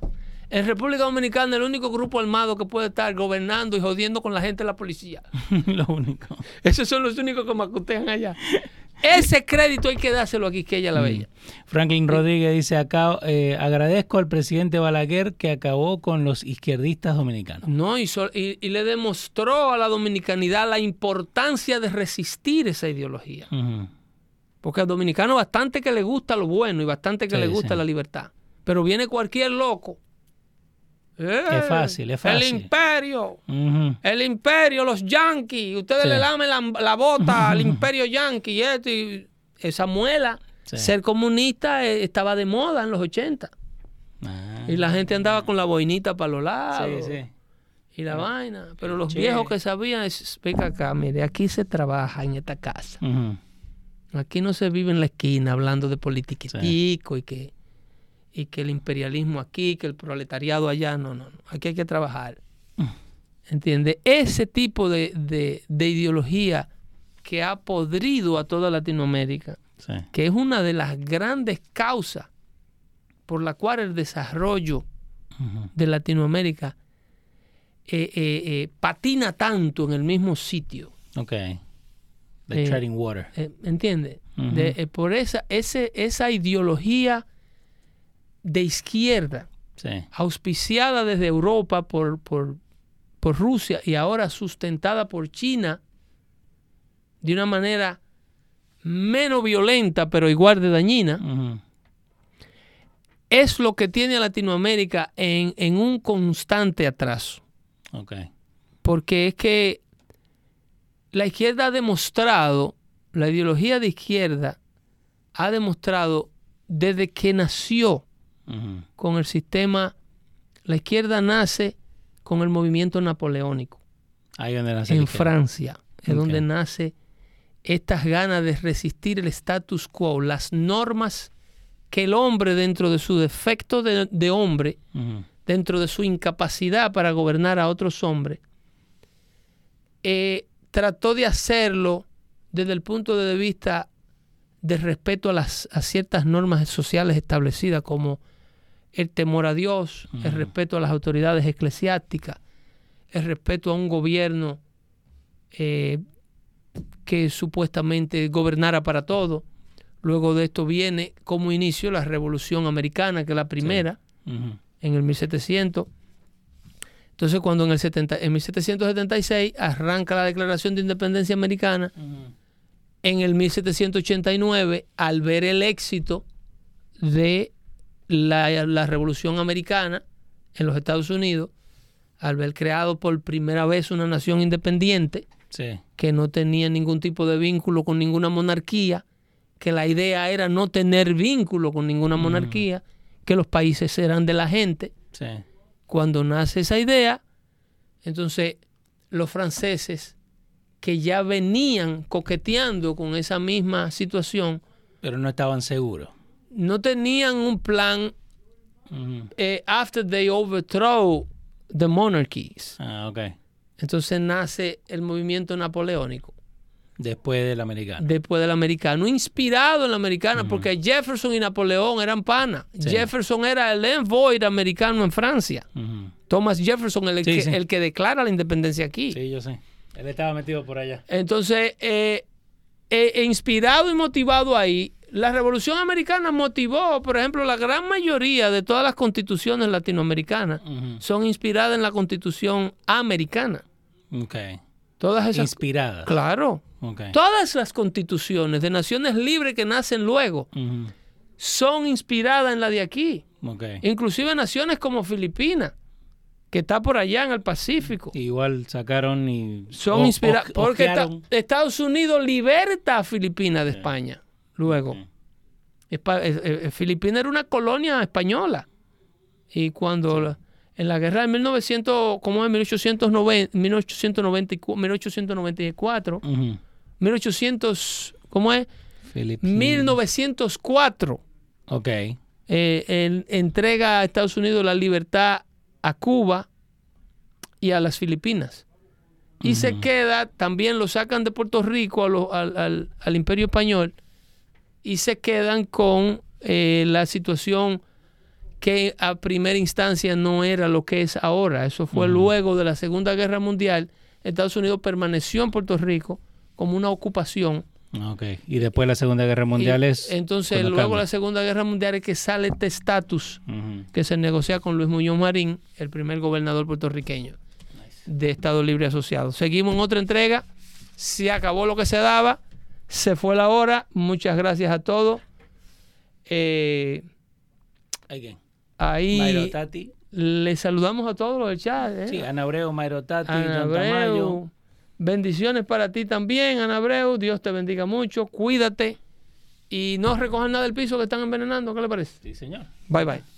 en República Dominicana el único grupo armado que puede estar gobernando y jodiendo con la gente es la policía. [laughs] Lo único. Esos son los únicos que macutean allá. [laughs] Ese crédito hay que dárselo aquí, que ella la bella. Franklin Rodríguez dice acá, eh, agradezco al presidente Balaguer que acabó con los izquierdistas dominicanos. No, y, so- y- y le demostró a la dominicanidad la importancia de resistir esa ideología. Porque al dominicano bastante que le gusta lo bueno y bastante que Sí, le gusta sí. la libertad. Pero viene cualquier loco. ¡Eh! fácil, es El fácil. imperio. Ujú. El imperio, los yankees. Ustedes Sí. le lamen la, la bota [laughs] al imperio yankee y esto. Y esa muela. Sí. Ser comunista eh, estaba de moda en los 80. Ah. Y la gente andaba con la boinita para los lados. Sí, sí. y la vaina. Pero los viejos que sabían, es, venga acá, mire, aquí se trabaja en esta casa. Aquí no se vive en la esquina hablando de politiquitico y que y que el imperialismo aquí, que el proletariado allá, no, no, no. Aquí hay que trabajar. ¿Entiende? Ese tipo de, de- de ideología que ha podrido a toda Latinoamérica, Sí. que es una de las grandes causas por la cual el desarrollo de Latinoamérica eh, eh, eh, patina tanto en el mismo sitio. Ok. The treading water. ¿Entiendes? Por esa, ese, esa ideología de izquierda, Sí. auspiciada desde Europa por, por, por Rusia y ahora sustentada por China de una manera menos violenta pero igual de dañina, es lo que tiene a Latinoamérica en, en un constante atraso. Porque es que la izquierda ha demostrado, la ideología de izquierda ha demostrado desde que nació Con el sistema, la izquierda nace con el movimiento napoleónico. Ahí donde nace en. Francia, es donde nace estas ganas de resistir el status quo, las normas que el hombre dentro de su defecto de, de hombre, dentro de su incapacidad para gobernar a otros hombres, eh, trató de hacerlo desde el punto de vista de respeto a, las, a ciertas normas sociales establecidas como el temor a Dios, el respeto a las autoridades eclesiásticas, el respeto a un gobierno eh, que supuestamente gobernara para todo. Luego de esto viene como inicio la Revolución Americana, que es la primera en el 1700. Entonces, cuando en el 70, en 1776 arranca la Declaración de Independencia Americana, en el 1789, al ver el éxito de la, la Revolución Americana en los Estados Unidos, al ver creado por primera vez una nación independiente Sí. que no tenía ningún tipo de vínculo con ninguna monarquía, que la idea era no tener vínculo con ninguna monarquía, que los países eran de la gente, Sí. cuando nace esa idea, entonces los franceses que ya venían coqueteando con esa misma situación, Pero no estaban seguros. No tenían un plan eh, after they overthrow the monarchies. Ah, ok. Entonces nace el movimiento napoleónico, Después del americano. después del americano, inspirado en la americana, porque Jefferson y Napoleón eran panas. Sí. Jefferson era el envoy americano en Francia. Thomas Jefferson, el, Sí, que, sí. el que declara la independencia aquí. Sí, yo sé. Él estaba metido por allá. Entonces, eh, eh, inspirado y motivado ahí, la Revolución Americana motivó, por ejemplo, la gran mayoría de todas las constituciones latinoamericanas son inspiradas en la constitución americana. Ok. Todas esas. Inspirada. Claro. Ok. Todas las constituciones de naciones libres que nacen luego son inspiradas en la de aquí. Ok. Inclusive naciones como Filipinas, que está por allá en el Pacífico. Igual sacaron y... son inspiradas. o- Porque. Estados Unidos liberta a Filipinas de España. Luego. Sí. Espa- eh, eh, Filipinas era una colonia española. Y cuando la- en la guerra de 1900, como en 1890, 1894, 1894, Ujú. 1800, ¿cómo es? Filipinas. 1904 Ok. eh, en- entrega a Estados Unidos la libertad a Cuba y a las Filipinas. Y se queda, también lo sacan de Puerto Rico a lo- al, al- al Imperio Español y se quedan con eh, la situación que a primera instancia no era lo que es ahora. Eso fue luego de la Segunda Guerra Mundial. Estados Unidos permaneció en Puerto Rico como una ocupación Ok. Y después la Segunda Guerra Mundial y es... entonces, luego cambia. la Segunda Guerra Mundial es que sale este estatus que se negocia con Luis Muñoz Marín, el primer gobernador puertorriqueño de Estado Libre Asociado. Seguimos en otra entrega. Se acabó lo que se daba. Se fue la hora. Muchas gracias a todos. Eh, ¿Hay quién? ahí Tati. le saludamos a todos los del chat. ¿eh? Sí, Ana Abreu, Mayro Tati, Ana. Abreu. Bendiciones para ti también, Ana Abreu. Dios te bendiga mucho. Cuídate. Y no recojan nada del piso que están envenenando. ¿Qué le parece? Sí, señor. Bye bye.